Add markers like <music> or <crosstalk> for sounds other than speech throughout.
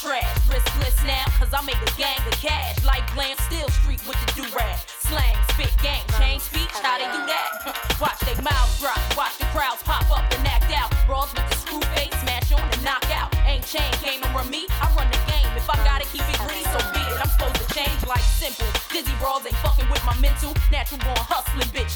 Trash. Riskless now, cause I made a gang of cash. Like Glam Steel Street with the do-rag. Slang, spit, gang, change speech, how they do that? <laughs> Watch they mouths drop, watch the crowds pop up and act out. Brawls with the screw face, smash on and knock out. Ain't chain game over me, I run the game. If I gotta keep it green, so be it. I'm supposed to change like simple. Dizzy brawls ain't fucking with my mental. Natural born hustling, bitch.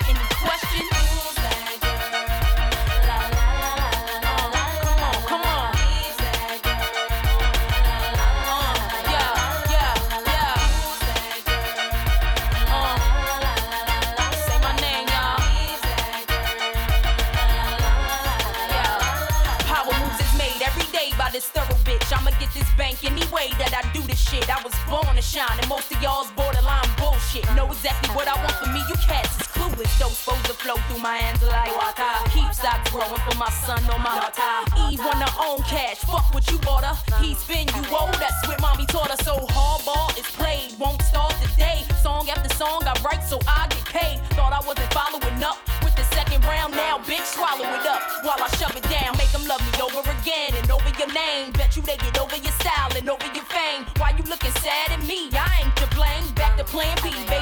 shit. I was born to shine, and most of y'all's borderline bullshit. Know exactly what I want for me, you cats is clueless. Don't supposed to flow through my hands like water. Keep stocks growing for my son on my water. Eve want her own cash, fuck what you bought her. He spin you old, that's what mommy taught her. So hardball is played, won't start today. Song after song I write so I get paid. Thought I wasn't following up with the second round, now bitch swallow it up while I shove it down. Make them love me over again and over your name. Bet you they get over your style and over your looking sad at me? I ain't to blame. Back to plan B, baby,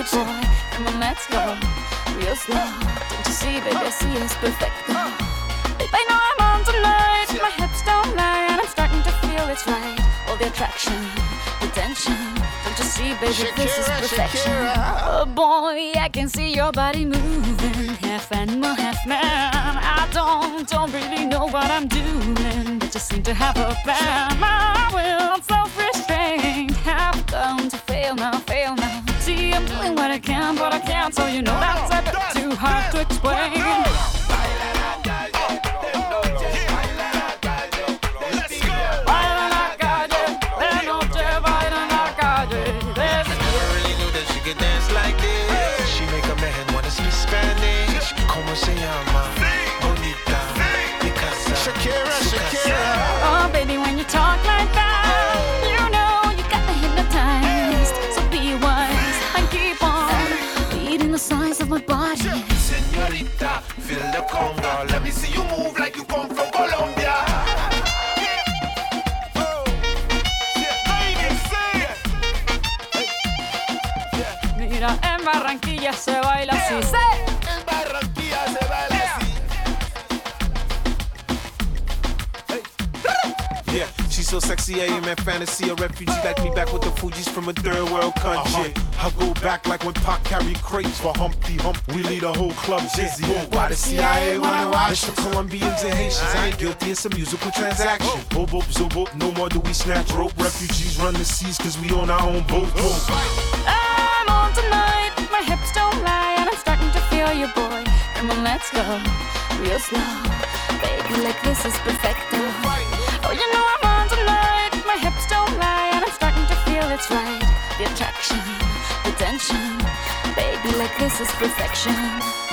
you, boy. Come on, let's go. Real slow. Don't you see, baby? I see it's perfect. Babe, I know I'm on tonight. My hips don't lie, and I'm starting to feel it's right. All the attraction, the tension. Don't you see, baby? this is perfection. Oh boy, I can see your body moving, half animal, half man. I don't, don't really know what I'm doing, but just seem to have a plan. I will, I'm self-restrained. Have come to fail now, fail now. I'm doing what I can, but I can't, so you know that's a bit too hard to explain. Se baila así. ¡Sí! En Barranquilla se baila así. Yeah, she's so sexy, I am in fantasy. A refugee like me back with the Fugees from a third world country. Uh-huh. I go back like when Pac carried crates for Humpty Hump. We lead a whole club dizzy. Why the CIA wanna watch the Colombians and Haitians? I ain't guilty, it's a musical transaction. Oh, oh. Boop, boop, zoop, boop. No more do we snatch rope. Refugees run the seas cause we own our own boat. I'm starting to feel you, boy. Come on, let's go, real slow. Baby, like this is perfecto. Oh, you know I'm on tonight, my hips don't lie, and I'm starting to feel it's right. The attraction, the tension. Baby, like this is perfection.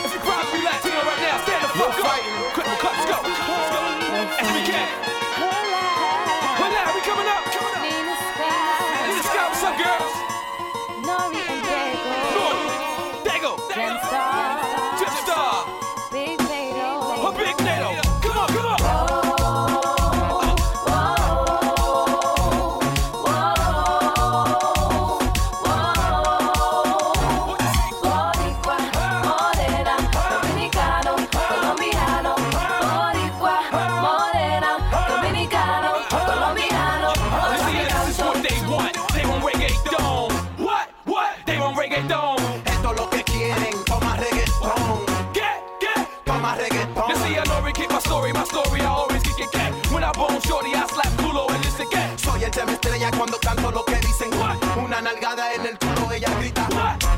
If you crowd be Latino right now,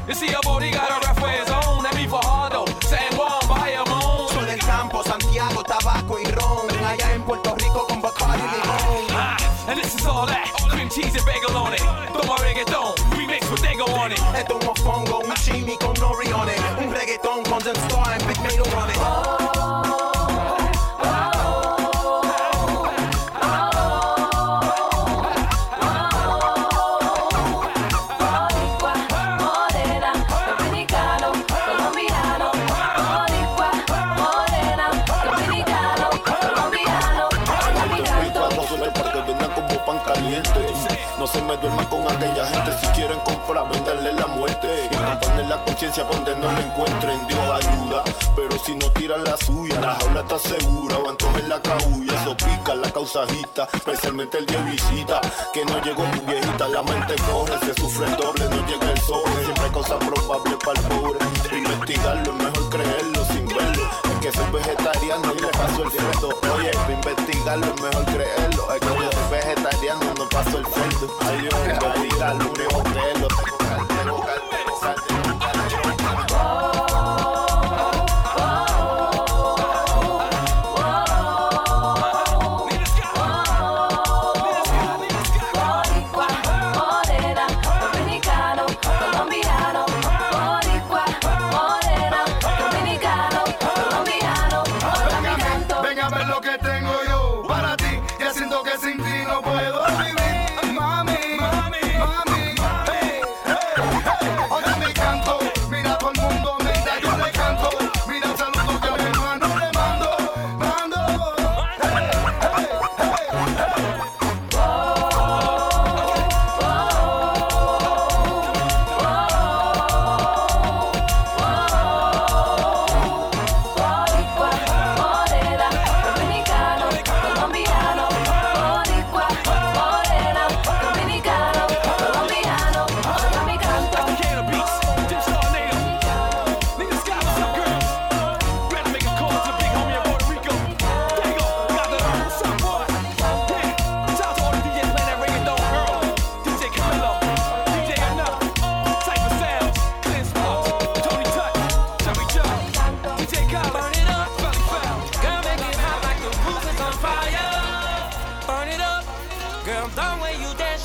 You see, a body got a rap for his own. That me for Hardo, San Juan, Bayamon. Soy del campo, Santiago, tabaco y ron. Allá en Puerto Rico con Bacardi y limón. Ah, and this is all that. Cream cheese and bagel on no la encuentren. Dios ayuda, pero si no tiran la suya, la jaula está segura. O en la cabulla, eso pica la causajita. Especialmente el de visita. Que no llegó tu viejita, la mente corre. Se sufre el doble, no llega el sol. Siempre hay cosas probables para el pobre. Investigarlo es mejor creerlo sin verlo. Es que soy vegetariano y no paso el cerdo. Oye, investigarlo es mejor creerlo. Es que soy vegetariano no paso el cerdo. Ay, Dios, investigarlo,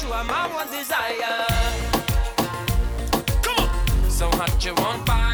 my one desire. Come on. So hot you won't find.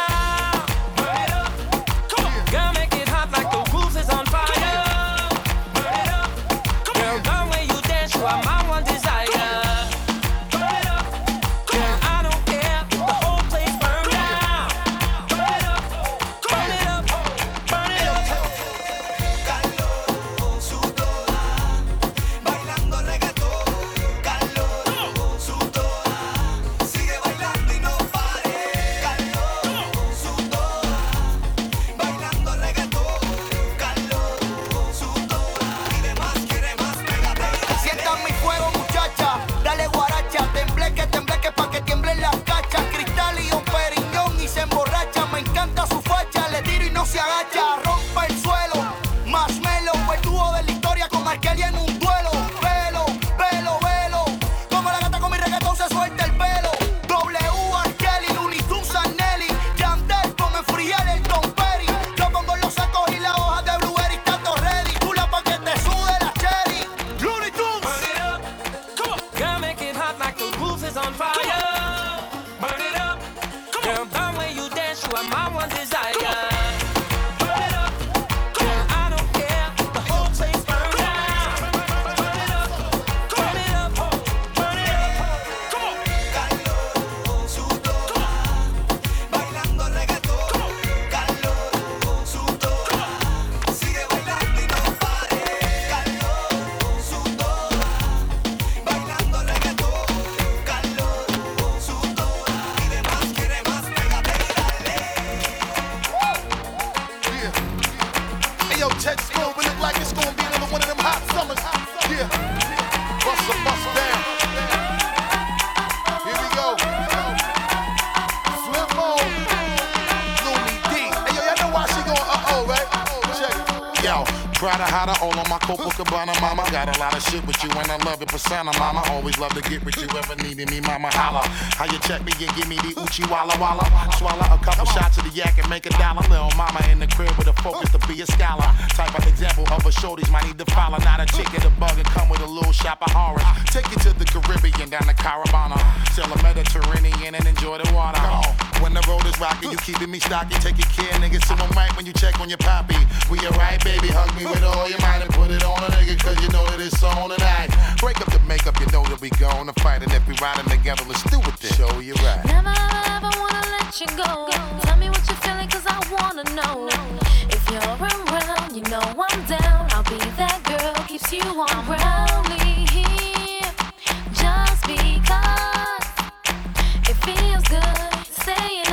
for Santa Mama. Always love to get with you. Ever needed me, Mama holla. How you check me? You give me the Uchi Walla Walla. Swallow a couple shots of the yak and make a dollar. Little mama in the crib with a focus to be a scholar. Type of example of a shorties might need to follow. Not a chicken, a bug, and come with a little shop of horror. Take you to the Caribbean, down the Caravana. Sell a Mediterranean and enjoy the water. When the road is rocky, you keeping me stocky. Taking care, nigga. So I'm when you check on your poppy. We well, alright, baby. Hug me with all your might and put it on a nigga, cause you know that it's on tonight. Break up the makeup, you know that we going to fight. And if we riding together, let's do it then. Show you right. Never ever, wanna let you go. Tell me what you're feeling, cause I wanna know. If you're around, you know I'm down. I'll be that girl, keeps you on ground. just because it feels good saying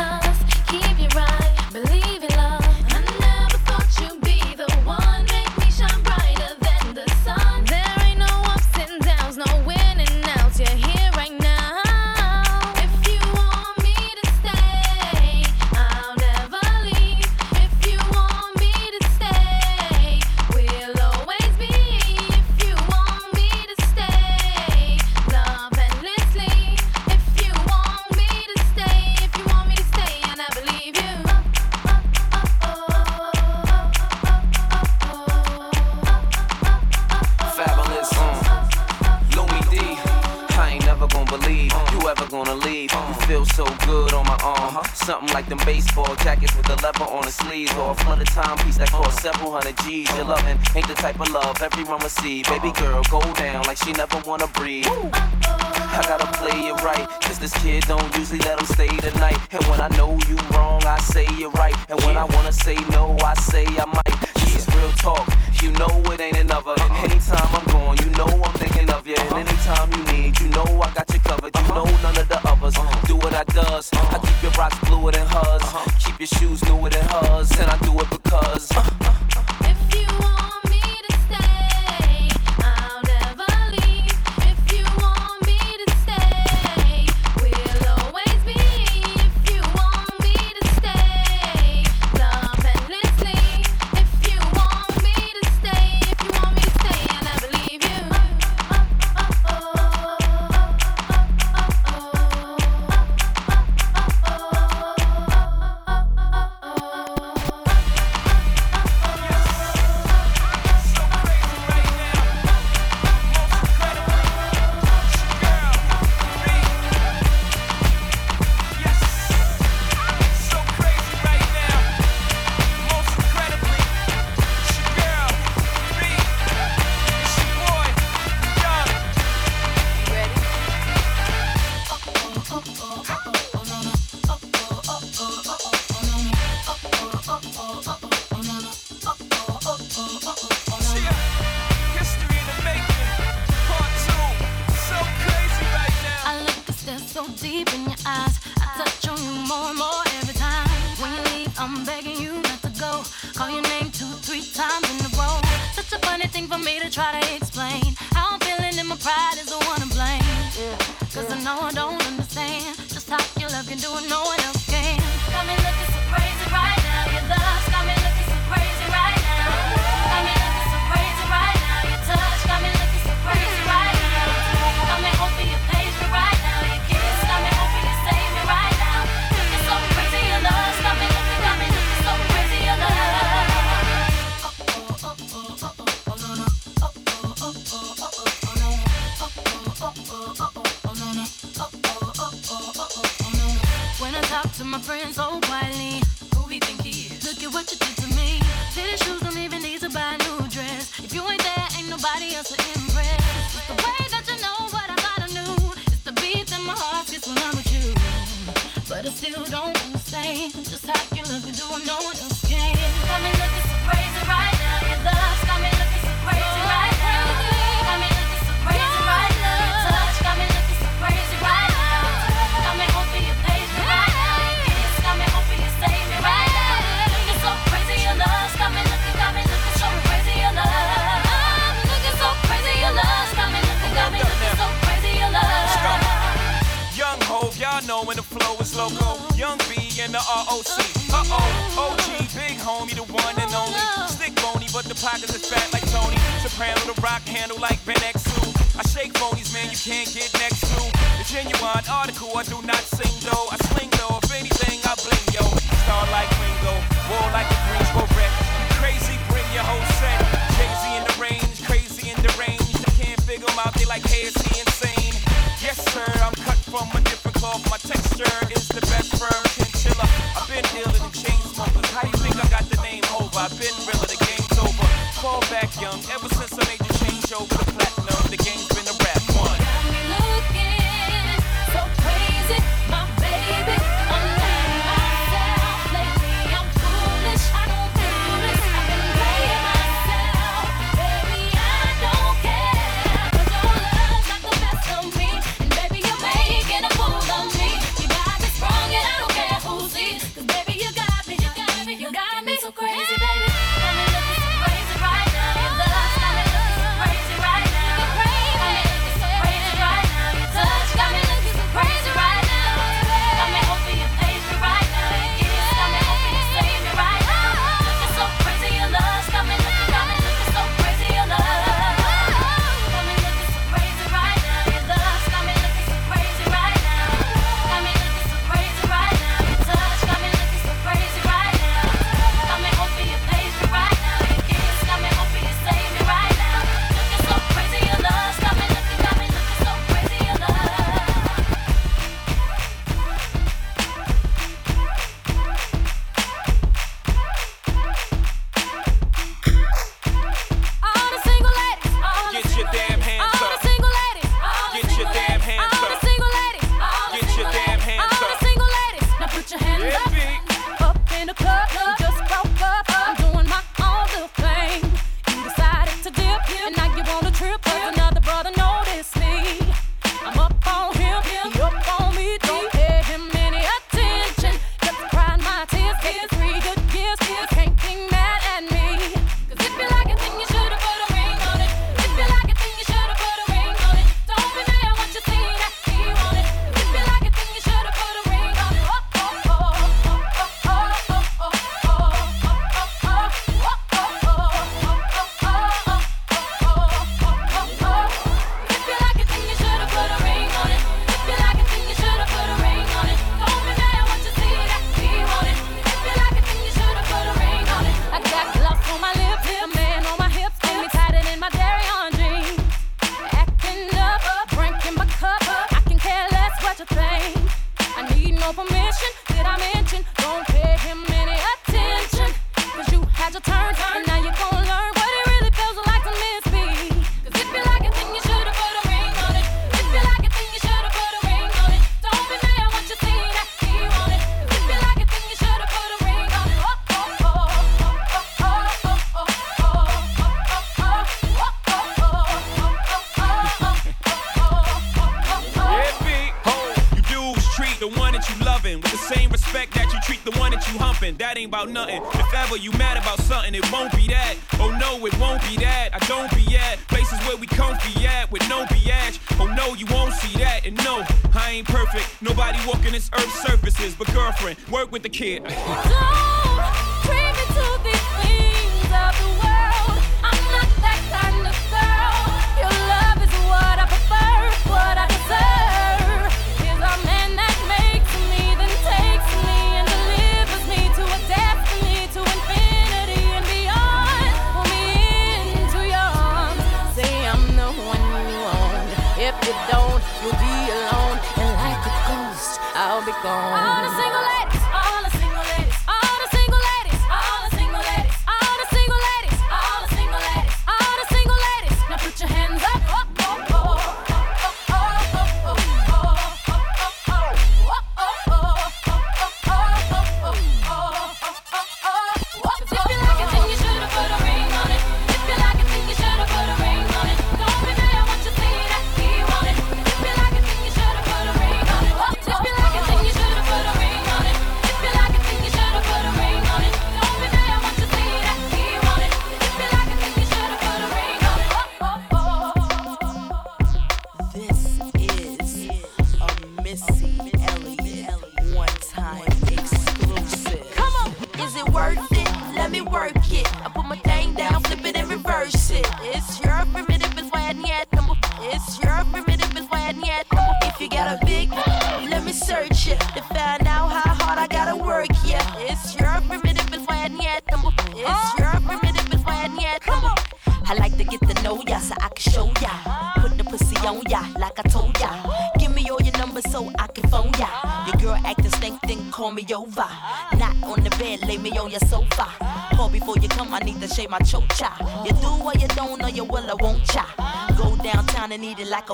several hundred G's. Your loving ain't the type of love everyone would see. Baby girl, go down like she never wanna breathe. I gotta play it right. Cause this kid don't usually let him stay tonight. And when I know you wrong, I say you're right. And when I wanna say no, I say I might. This is real talk. You know it ain't another. Anytime I'm gone, you know I'm thinking of you. And uh-huh. anytime you need, you know I got you covered. You uh-huh. know none of the others uh-huh. do what I does. I keep your rocks bluer than hers. Keep your shoes newer than hers. And I do it because.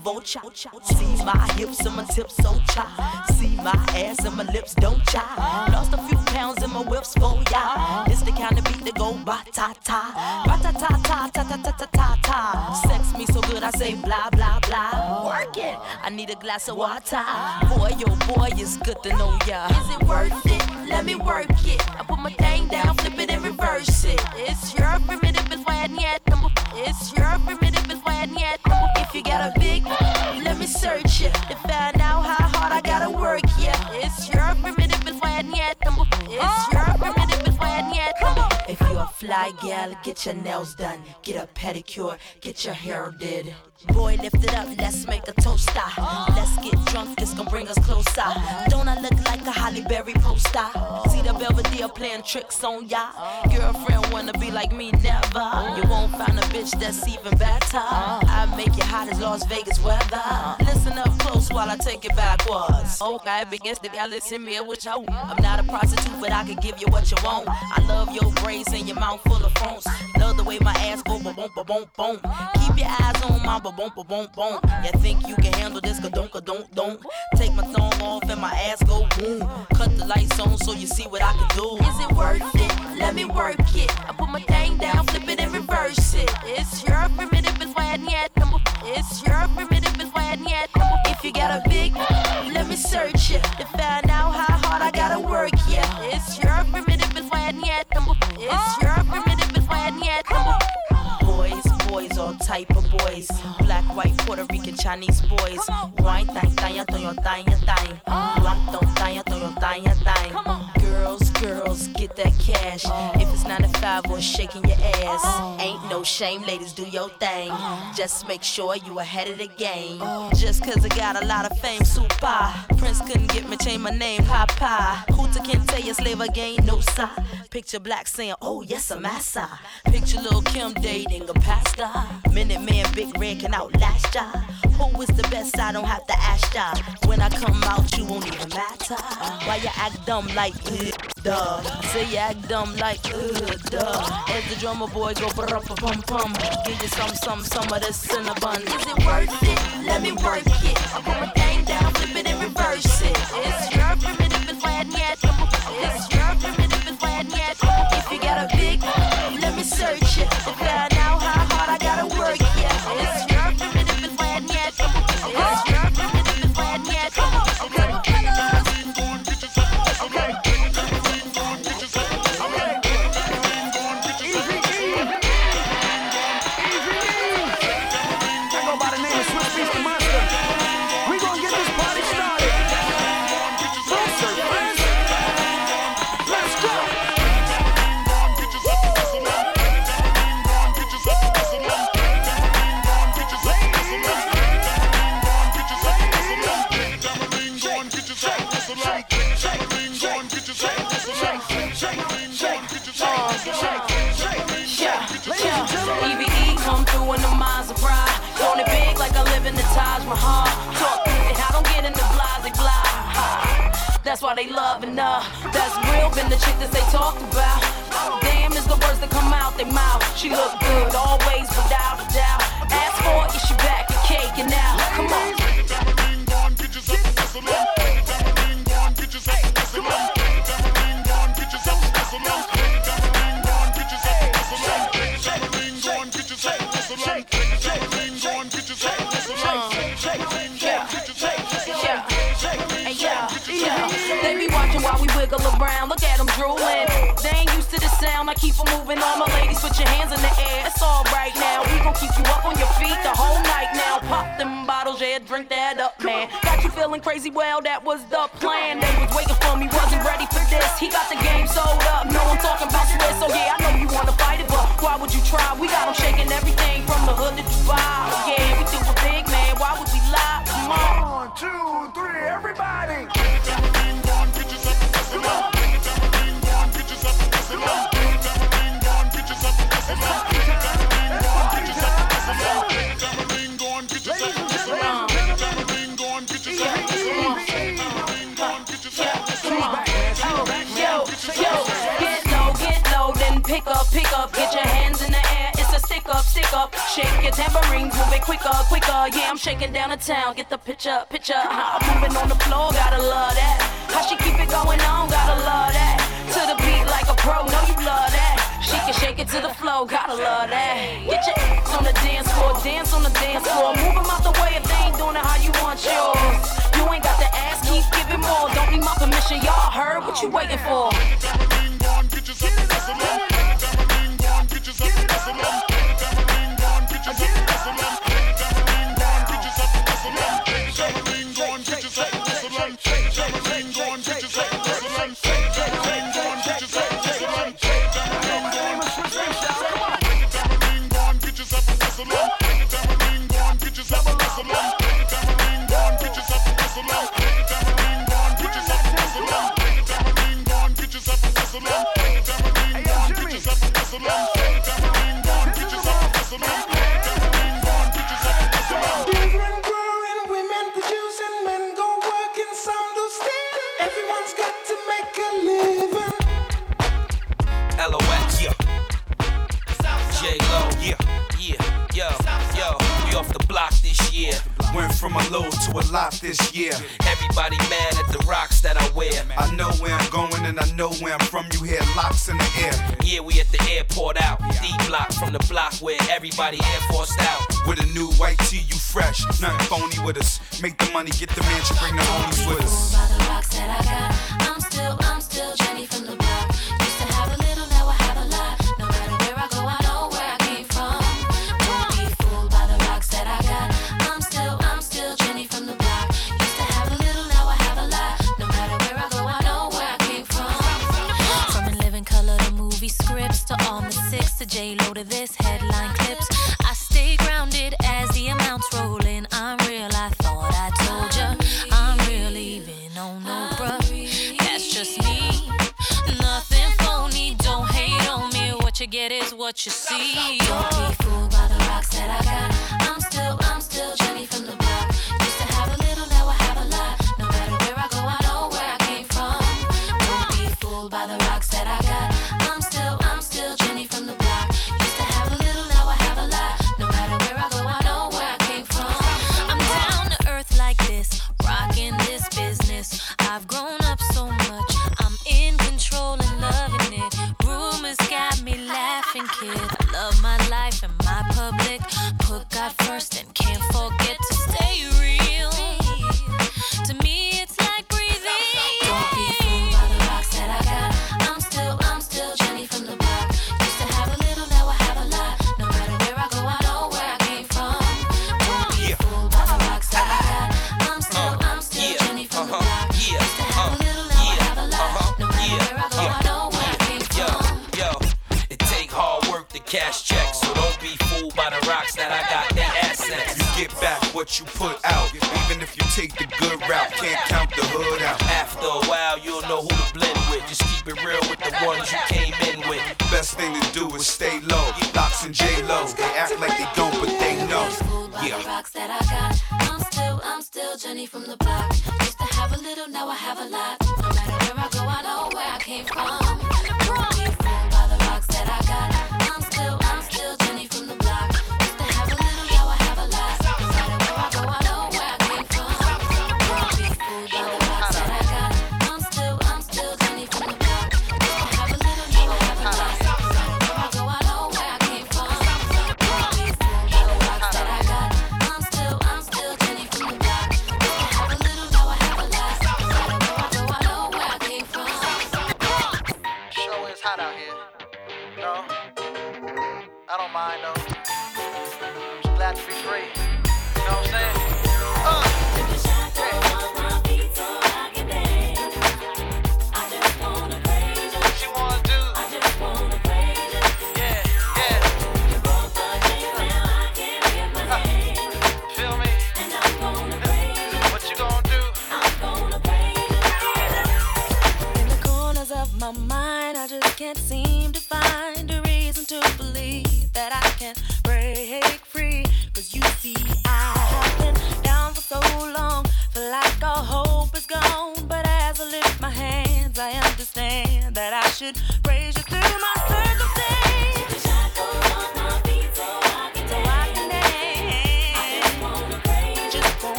Vulture. See my hips and my tips so cha. See my ass and my lips don't cha. Lost a few pounds in my whips for ya. This the kind of beat that go ba ta ta. Ba ta ta ta ta ta ta ta ta ta. Sex me so good I say blah blah blah. Work it. I need a glass of water. Boy, yo boy, it's good to know ya. Is it worth it? Let me work it. I put my thing down, get your nails done, get a pedicure, get your hair did. Boy, lift it up, let's make a toaster. Ah. Let's get drunk, it's gonna bring us closer. Don't I look like a Halle Berry poster? Belvedere playing tricks on ya. Girlfriend wanna be like me, never. You won't find a bitch that's even better. I make you hot as Las Vegas weather. Listen up close while I take it backwards. Okay, begins to y'all listen me what you want. I'm not a prostitute, but I can give you what you want. I love your braids and your mouth full of phones. Love the way my ass go ba boom ba boom boom. Keep your eyes on my ba boom ba boom boom. You think you can handle this? Ka don't ka don't don't. Take my thumb off and my ass go boom. Cut the lights on so you see what I can do. Is it worth it? Let me work it. I put my thing down, flip it and reverse it. It's your primitive is why I need number. It's your primitive is why I need number. If you got a big, let me search it to find out how hard I gotta work. Yeah, it's your primitive is why I need number. It's your all type of boys. Black, white, Puerto Rican, Chinese boys. Wine, thang, thang, thang, thang, thang. Thang, thang, thang, thang, thang. Get that cash. If it's 9 to 5 or shaking your ass. Ain't no shame, ladies, do your thing. Just make sure you ahead of the game. Just cause I got a lot of fame, super. Prince couldn't get me, change my name, Papa. Hooter can't tell you slave again, no sir. Picture black saying, oh yes, I'm massa. Picture Lil Kim dating a pastor. Minute man, big red can outlast ya. Who is the best? I don't have to ask ya. When I come out, you won't even matter. Why you act dumb like, uh, Say you act dumb like, uh, duh. As the drummer boy go ba pum pum. Give you some, some, some of this cinnamon. Is it worth it? Let me work it. I put my thing down, flip it and reverse it. It's your primitive is why I up. Shake your tambourine, move it quicker, quicker. Yeah, I'm shaking down the town. Get the picture, picture. I'm moving on the floor, gotta love that. How she keep it going on, gotta love that. To the beat like a pro, know you love that. She can shake it to the flow, gotta love that. Get your ass on the dance floor, dance on the dance floor. Move them out the way if they ain't doing it how you want yours. You ain't got the ass, keep giving more. Don't need my permission, y'all heard what you waiting for. Get your tambourine get yourself a Come on. white tea, you fresh. Nothing phony with us. Make the money, get the mansion, bring the homies with us. I'm still blend with. Just keep it real with the ones you came in with. Best thing to do is stay low. Lox and J Lo, they act like they don't, but they know. Yeah. Rocks that I got. I'm still, I'm still Jenny from the block. Used to have a little, now I have a lot. No matter where I go, I know where I came from. Fooled By the rocks that I got.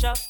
Pressure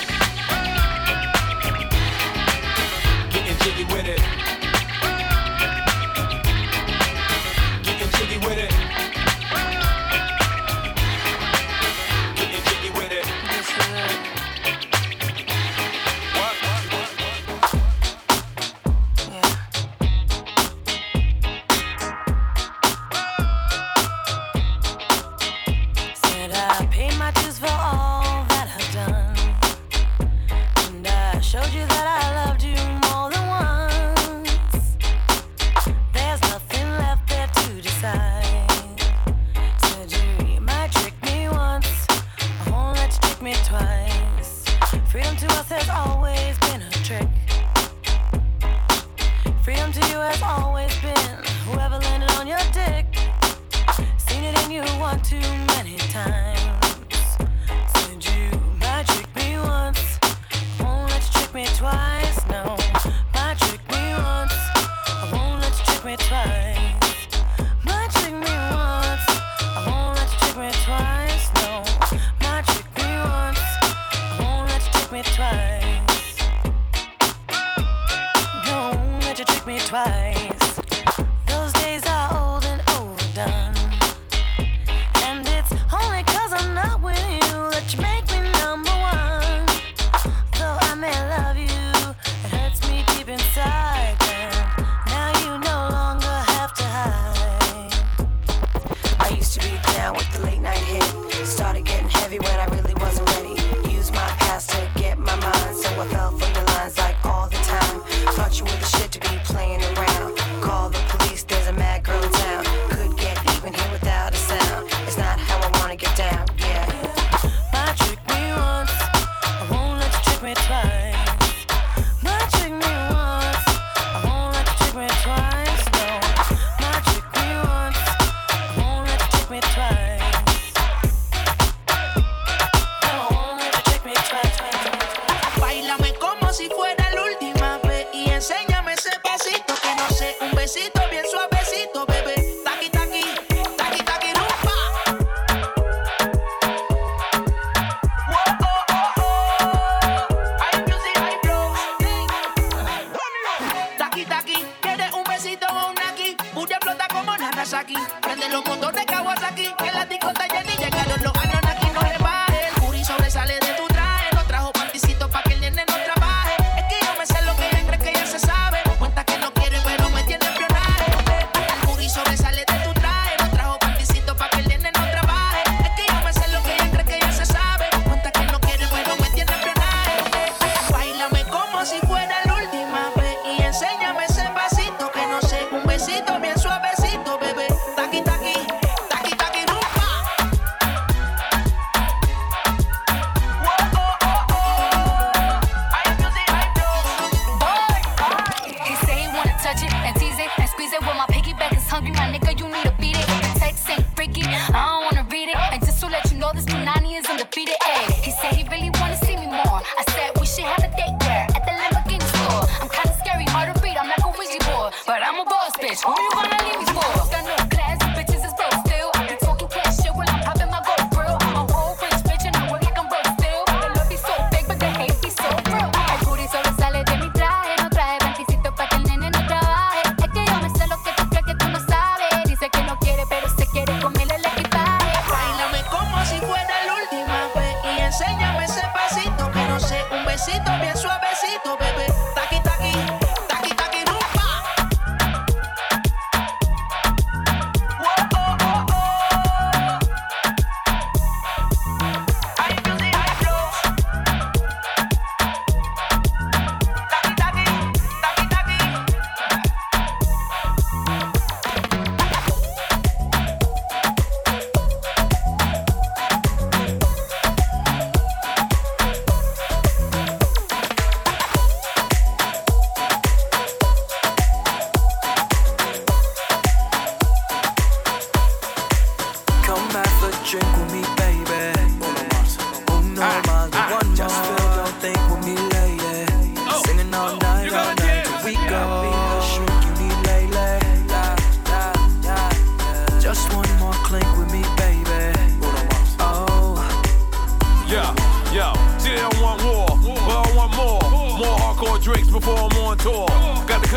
With it.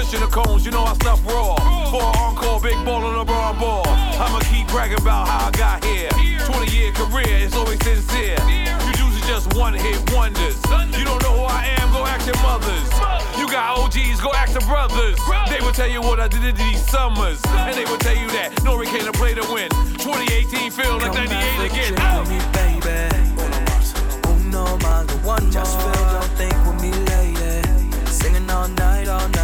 Lynching the cones, you know I stuff raw. For encore, big ball on a broad ball. I'ma keep bragging about how I got here. 20 year career, it's always sincere. You usually just one hit wonders. You don't know who I am, go ask your mothers. You got OGs, go ask the brothers. They will tell you what I did these summers. And they will tell you that Nori came to play to win. 2018 feel like 98 again. Oh! Just feel your thing with me, lady. Singing all night, all night.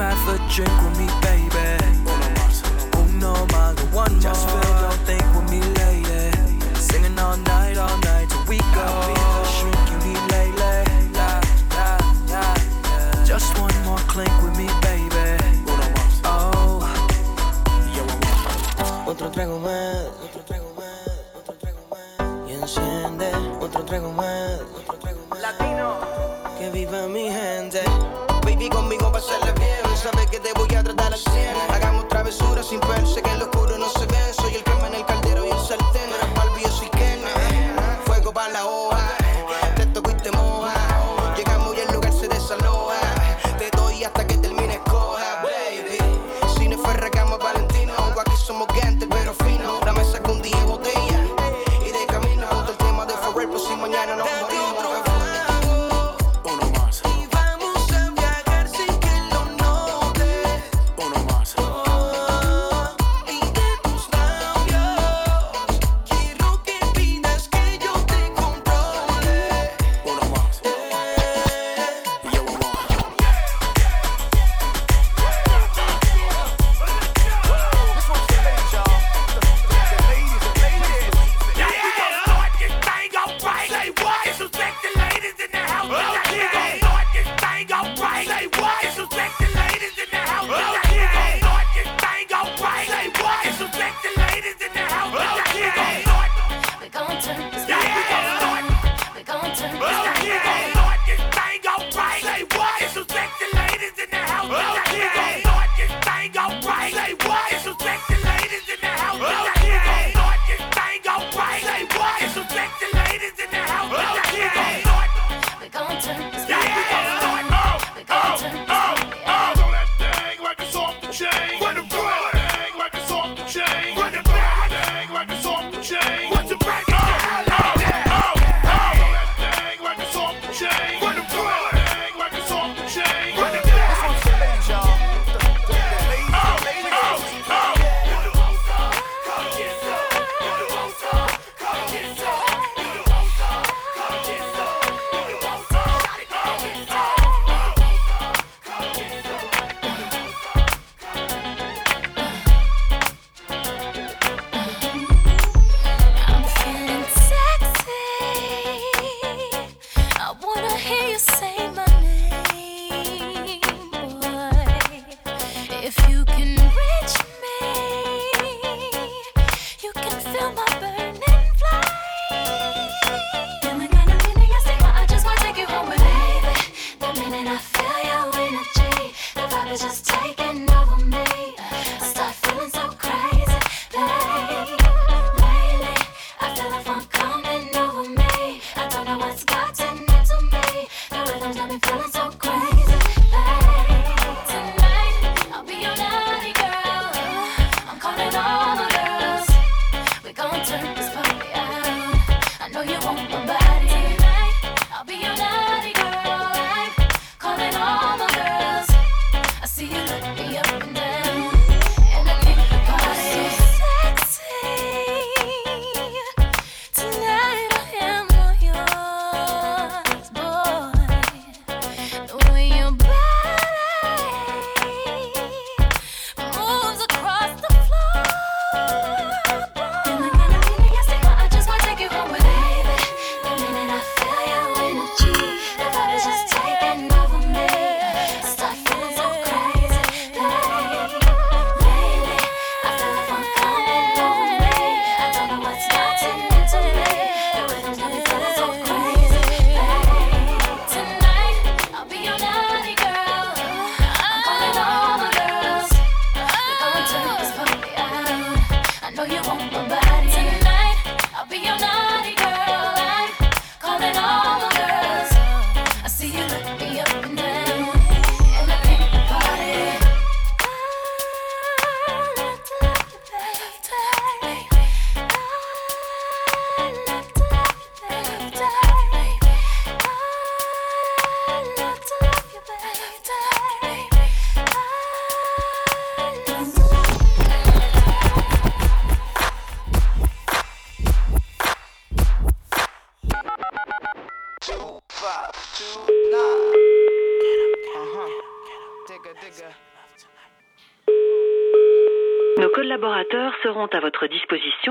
come have a drink with me, baby. Uno más, one more. Just feel your think with me, lady. Singing all night, all night till we go. Shrink you need, lady. La, la, la, la. Just one more clink with me, baby. Oh. Otro trago más, otro trago más, otro trago más. Y enciende otro trago más, otro trago más. Latino. Que viva mi gente. Baby, conmigo pasarla bien que te voy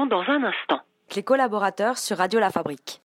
dans un instant. Les collaborateurs sur Radio La Fabrique.